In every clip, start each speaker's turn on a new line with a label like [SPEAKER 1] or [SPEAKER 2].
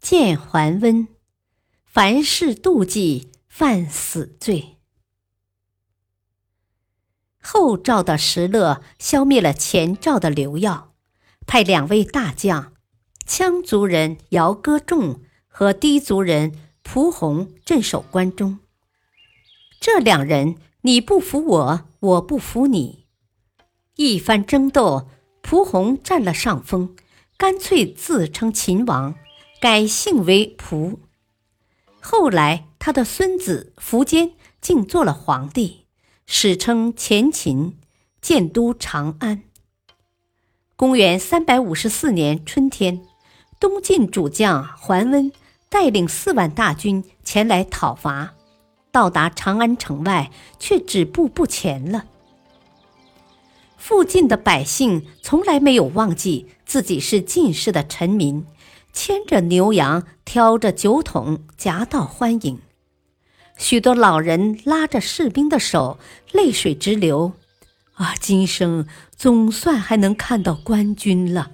[SPEAKER 1] 见桓温，凡事妒忌，犯死罪。后赵的石勒消灭了前赵的刘耀，派两位大将，羌族人姚歌仲和氐族人蒲洪镇守关中。这两人，你不服我，我不服你，一番争斗，蒲洪占了上风，干脆自称秦王，改姓为蒲。后来，他的孙子苻坚竟做了皇帝。史称前秦，建都长安。公元三百五十四年春天，东晋主将桓温带领四万大军前来讨伐，到达长安城外，却止步不前了。附近的百姓从来没有忘记自己是晋室的臣民，牵着牛羊，挑着酒桶，夹道欢迎。许多老人拉着士兵的手，泪水直流。啊，今生总算还能看到官军了。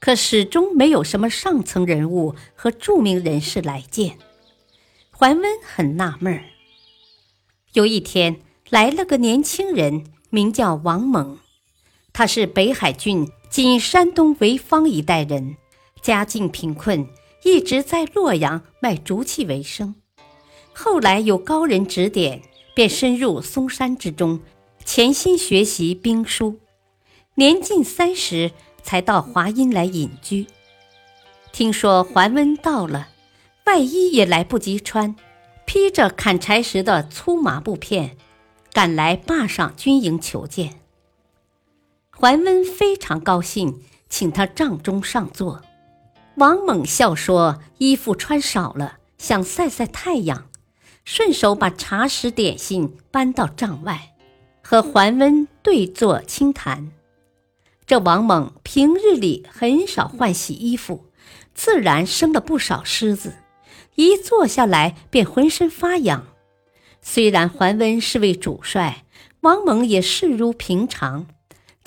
[SPEAKER 1] 可始终没有什么上层人物和著名人士来见。桓温很纳闷儿。有一天，来了个年轻人，名叫王猛，他是北海郡（今山东潍坊一带）人，家境贫困。一直在洛阳卖竹器为生，后来有高人指点，便深入嵩山之中，潜心学习兵书。年近三十，才到华阴来隐居。听说桓温到了，外衣也来不及穿，披着砍柴时的粗麻布片，赶来坝上军营求见。桓温非常高兴，请他帐中上座。王猛笑说：“衣服穿少了，想晒晒太阳，顺手把茶食点心搬到帐外，和桓温对坐轻谈。这王猛平日里很少换洗衣服，自然生了不少虱子，一坐下来便浑身发痒。虽然桓温是位主帅，王猛也视如平常，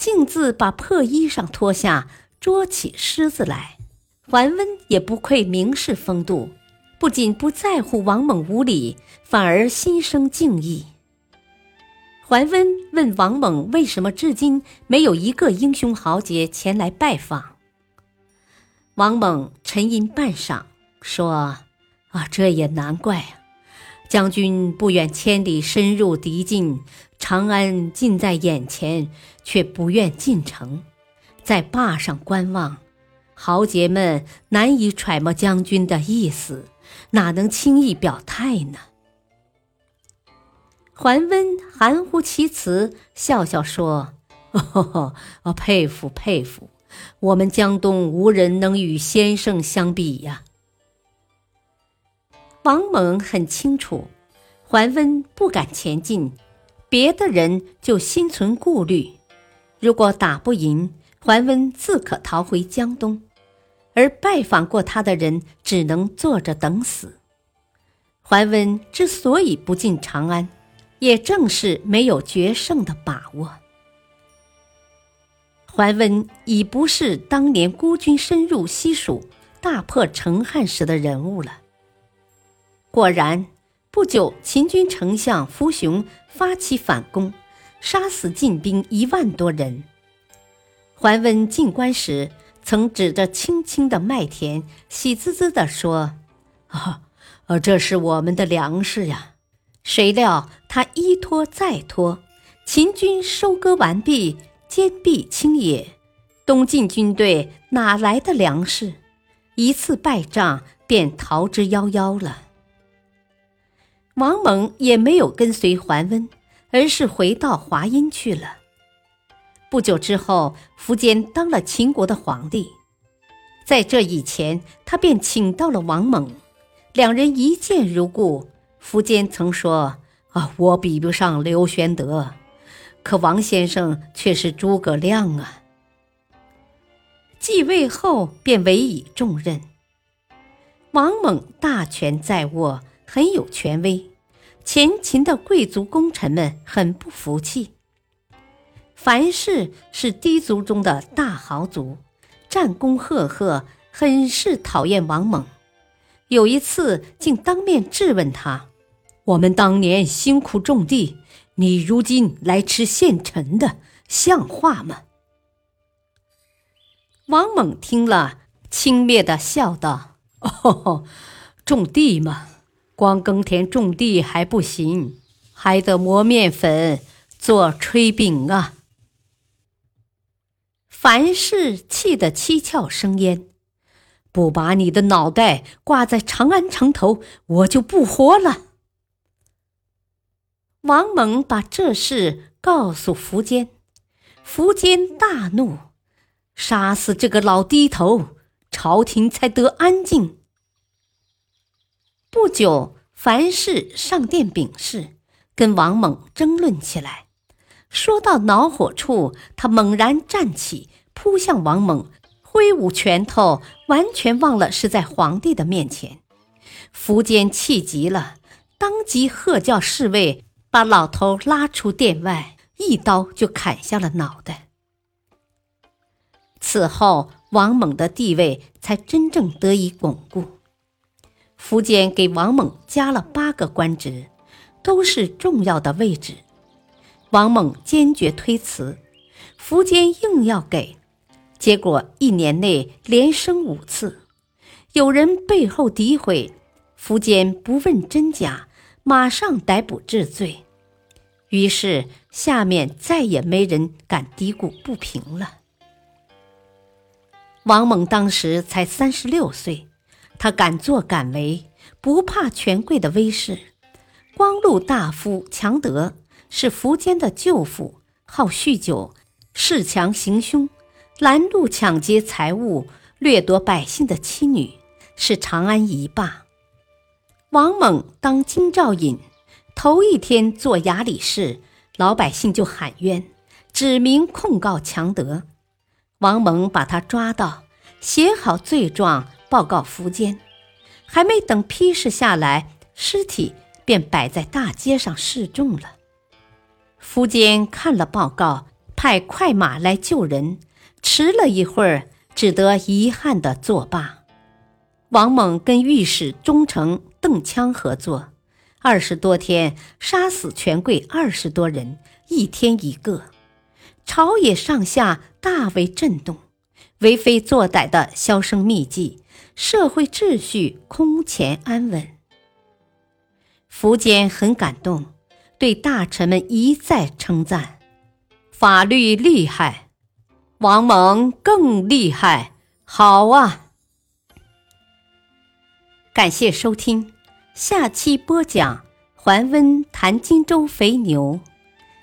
[SPEAKER 1] 径自把破衣裳脱下，捉起虱子来。”桓温也不愧名士风度，不仅不在乎王猛无礼，反而心生敬意。桓温问王猛：“为什么至今没有一个英雄豪杰前来拜访？”王猛沉吟半晌，说：“啊，这也难怪啊！将军不远千里深入敌境，长安近在眼前，却不愿进城，在坝上观望。”豪杰们难以揣摩将军的意思，哪能轻易表态呢？桓温含糊其辞，笑笑说：“ 哦，佩服佩服，我们江东无人能与先生相比呀。”王猛很清楚，桓温不敢前进，别的人就心存顾虑。如果打不赢，桓温自可逃回江东。而拜访过他的人只能坐着等死。桓温之所以不进长安，也正是没有决胜的把握。桓温已不是当年孤军深入西蜀、大破成汉时的人物了。果然，不久，秦军丞相扶雄发起反攻，杀死晋兵一万多人。桓温进关时。曾指着青青的麦田，喜滋滋地说：“啊，这是我们的粮食呀！”谁料他一拖再拖，秦军收割完毕，坚壁清野，东晋军队哪来的粮食？一次败仗便逃之夭夭了。王猛也没有跟随桓温，而是回到华阴去了。不久之后，苻坚当了秦国的皇帝。在这以前，他便请到了王猛，两人一见如故。苻坚曾说：“啊，我比不上刘玄德，可王先生却是诸葛亮啊。”继位后便委以重任。王猛大权在握，很有权威，前秦的贵族功臣们很不服气。樊氏是低族中的大豪族，战功赫赫，很是讨厌王猛。有一次，竟当面质问他：“我们当年辛苦种地，你如今来吃现成的，像话吗？”王猛听了，轻蔑的笑道：“哦，种地嘛，光耕田种地还不行，还得磨面粉做炊饼啊。”凡事气得七窍生烟，不把你的脑袋挂在长安城头，我就不活了。王猛把这事告诉苻坚，苻坚大怒，杀死这个老低头，朝廷才得安静。不久，樊氏上殿禀事，跟王猛争论起来。说到恼火处，他猛然站起，扑向王猛，挥舞拳头，完全忘了是在皇帝的面前。苻坚气急了，当即喝叫侍卫把老头拉出殿外，一刀就砍下了脑袋。此后，王猛的地位才真正得以巩固。苻坚给王猛加了八个官职，都是重要的位置。王猛坚决推辞，苻坚硬要给，结果一年内连升五次。有人背后诋毁，苻坚不问真假，马上逮捕治罪。于是下面再也没人敢嘀咕不平了。王猛当时才三十六岁，他敢作敢为，不怕权贵的威势。光禄大夫强德。是苻坚的舅父，好酗酒，恃强行凶，拦路抢劫财物，掠夺百姓的妻女，是长安一霸。王猛当京兆尹，头一天做衙里事，老百姓就喊冤，指名控告强德。王猛把他抓到，写好罪状，报告苻坚，还没等批示下来，尸体便摆在大街上示众了。苻坚看了报告，派快马来救人，迟了一会儿，只得遗憾地作罢。王猛跟御史中丞邓羌合作，二十多天杀死权贵二十多人，一天一个，朝野上下大为震动，为非作歹的销声匿迹，社会秩序空前安稳。苻坚很感动。对大臣们一再称赞，法律厉害，王猛更厉害，好啊！感谢收听，下期播讲桓温谈荆州肥牛，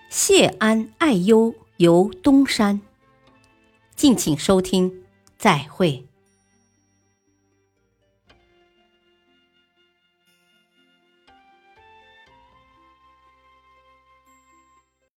[SPEAKER 1] 谢安爱优游东山，敬请收听，再会。